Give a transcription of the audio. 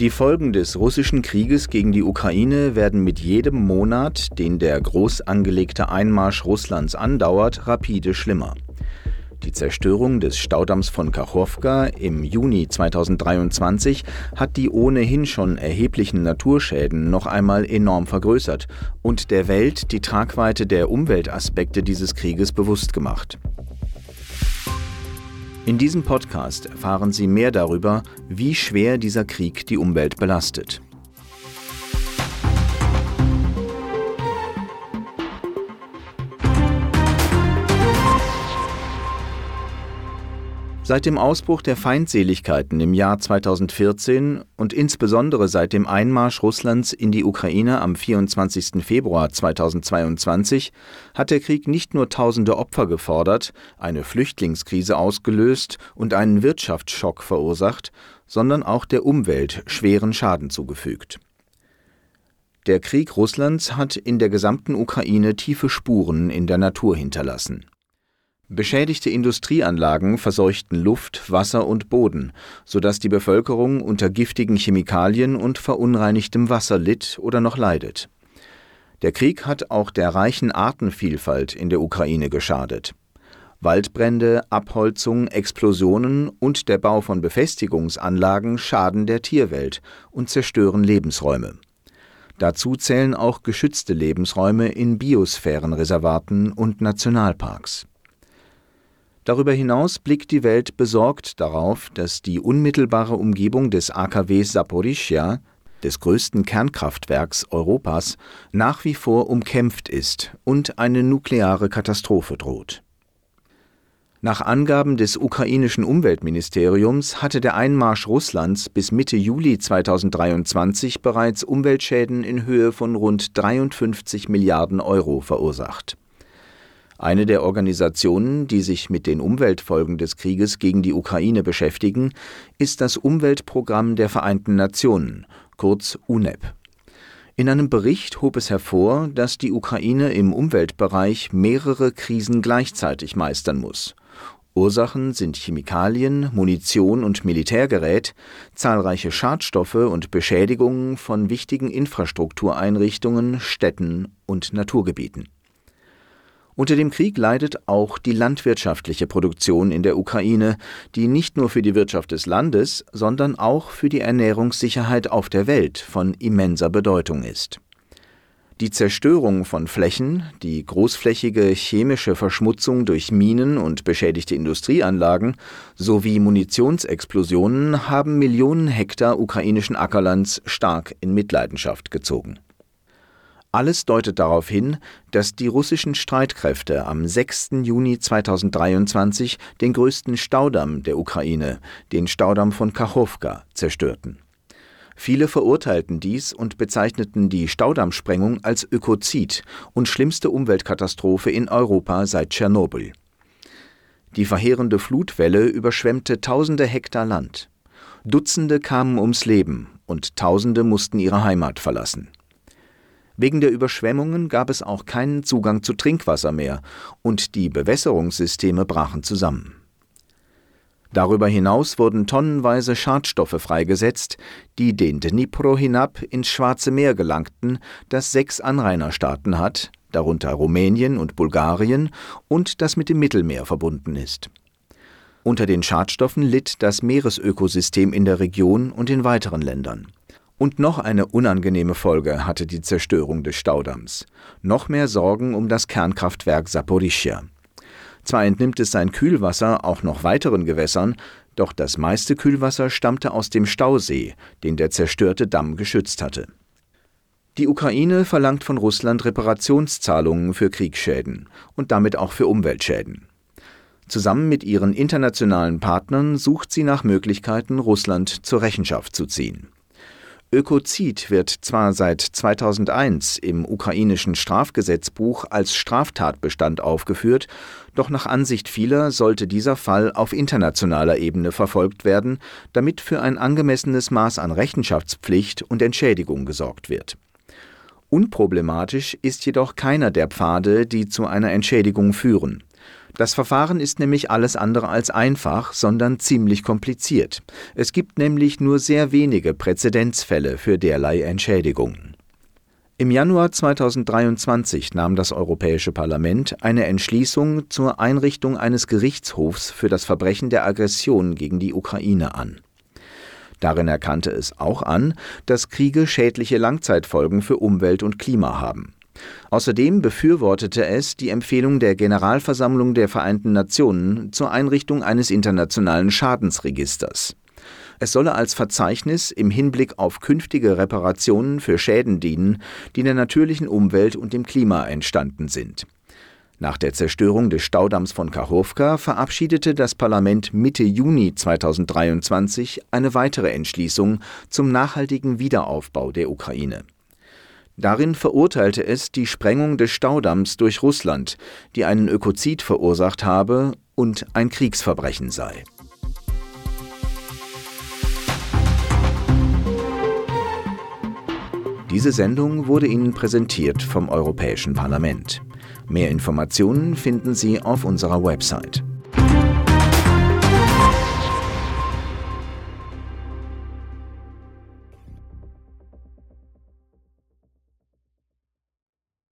Die Folgen des russischen Krieges gegen die Ukraine werden mit jedem Monat, den der groß angelegte Einmarsch Russlands andauert, rapide schlimmer. Die Zerstörung des Staudamms von Kachowka im Juni 2023 hat die ohnehin schon erheblichen Naturschäden noch einmal enorm vergrößert und der Welt die Tragweite der Umweltaspekte dieses Krieges bewusst gemacht. In diesem Podcast erfahren Sie mehr darüber, wie schwer dieser Krieg die Umwelt belastet. Seit dem Ausbruch der Feindseligkeiten im Jahr 2014 und insbesondere seit dem Einmarsch Russlands in die Ukraine am 24. Februar 2022 hat der Krieg nicht nur tausende Opfer gefordert, eine Flüchtlingskrise ausgelöst und einen Wirtschaftsschock verursacht, sondern auch der Umwelt schweren Schaden zugefügt. Der Krieg Russlands hat in der gesamten Ukraine tiefe Spuren in der Natur hinterlassen. Beschädigte Industrieanlagen verseuchten Luft, Wasser und Boden, sodass die Bevölkerung unter giftigen Chemikalien und verunreinigtem Wasser litt oder noch leidet. Der Krieg hat auch der reichen Artenvielfalt in der Ukraine geschadet. Waldbrände, Abholzung, Explosionen und der Bau von Befestigungsanlagen schaden der Tierwelt und zerstören Lebensräume. Dazu zählen auch geschützte Lebensräume in Biosphärenreservaten und Nationalparks. Darüber hinaus blickt die Welt besorgt darauf, dass die unmittelbare Umgebung des AKW Saporischschja, des größten Kernkraftwerks Europas, nach wie vor umkämpft ist und eine nukleare Katastrophe droht. Nach Angaben des ukrainischen Umweltministeriums hatte der Einmarsch Russlands bis Mitte Juli 2023 bereits Umweltschäden in Höhe von rund 53 Milliarden Euro verursacht eine der Organisationen, die sich mit den Umweltfolgen des Krieges gegen die Ukraine beschäftigen, ist das Umweltprogramm der Vereinten Nationen, kurz UNEP. In einem Bericht hob es hervor, dass die Ukraine im Umweltbereich mehrere Krisen gleichzeitig meistern muss. Ursachen sind Chemikalien, Munition und Militärgerät, zahlreiche Schadstoffe und Beschädigungen von wichtigen Infrastruktureinrichtungen, Städten und Naturgebieten. Unter dem Krieg leidet auch die landwirtschaftliche Produktion in der Ukraine, die nicht nur für die Wirtschaft des Landes, sondern auch für die Ernährungssicherheit auf der Welt von immenser Bedeutung ist. Die Zerstörung von Flächen, die großflächige chemische Verschmutzung durch Minen und beschädigte Industrieanlagen sowie Munitionsexplosionen haben Millionen Hektar ukrainischen Ackerlands stark in Mitleidenschaft gezogen. Alles deutet darauf hin, dass die russischen Streitkräfte am 6. Juni 2023 den größten Staudamm der Ukraine, den Staudamm von Kachowka, zerstörten. Viele verurteilten dies und bezeichneten die Staudammsprengung als Ökozid und schlimmste Umweltkatastrophe in Europa seit Tschernobyl. Die verheerende Flutwelle überschwemmte tausende Hektar Land. Dutzende kamen ums Leben und Tausende mussten ihre Heimat verlassen. Wegen der Überschwemmungen gab es auch keinen Zugang zu Trinkwasser mehr und die Bewässerungssysteme brachen zusammen. Darüber hinaus wurden tonnenweise Schadstoffe freigesetzt, die den Dnipro hinab ins Schwarze Meer gelangten, das sechs Anrainerstaaten hat, darunter Rumänien und Bulgarien, und das mit dem Mittelmeer verbunden ist. Unter den Schadstoffen litt das Meeresökosystem in der Region und in weiteren Ländern. Und noch eine unangenehme Folge hatte die Zerstörung des Staudamms. Noch mehr Sorgen um das Kernkraftwerk Saporischschja. Zwar entnimmt es sein Kühlwasser auch noch weiteren Gewässern, doch das meiste Kühlwasser stammte aus dem Stausee, den der zerstörte Damm geschützt hatte. Die Ukraine verlangt von Russland Reparationszahlungen für Kriegsschäden und damit auch für Umweltschäden. Zusammen mit ihren internationalen Partnern sucht sie nach Möglichkeiten, Russland zur Rechenschaft zu ziehen. Ökozid wird zwar seit 2001 im ukrainischen Strafgesetzbuch als Straftatbestand aufgeführt, doch nach Ansicht vieler sollte dieser Fall auf internationaler Ebene verfolgt werden, damit für ein angemessenes Maß an Rechenschaftspflicht und Entschädigung gesorgt wird. Unproblematisch ist jedoch keiner der Pfade, die zu einer Entschädigung führen. Das Verfahren ist nämlich alles andere als einfach, sondern ziemlich kompliziert. Es gibt nämlich nur sehr wenige Präzedenzfälle für derlei Entschädigungen. Im Januar 2023 nahm das Europäische Parlament eine Entschließung zur Einrichtung eines Gerichtshofs für das Verbrechen der Aggression gegen die Ukraine an. Darin erkannte es auch an, dass Kriege schädliche Langzeitfolgen für Umwelt und Klima haben. Außerdem befürwortete es die Empfehlung der Generalversammlung der Vereinten Nationen zur Einrichtung eines internationalen Schadensregisters. Es solle als Verzeichnis im Hinblick auf künftige Reparationen für Schäden dienen, die der natürlichen Umwelt und dem Klima entstanden sind. Nach der Zerstörung des Staudamms von Kachowka verabschiedete das Parlament Mitte Juni 2023 eine weitere Entschließung zum nachhaltigen Wiederaufbau der Ukraine. Darin verurteilte es die Sprengung des Staudamms durch Russland, die einen Ökozid verursacht habe und ein Kriegsverbrechen sei. Diese Sendung wurde Ihnen präsentiert vom Europäischen Parlament. Mehr Informationen finden Sie auf unserer Website.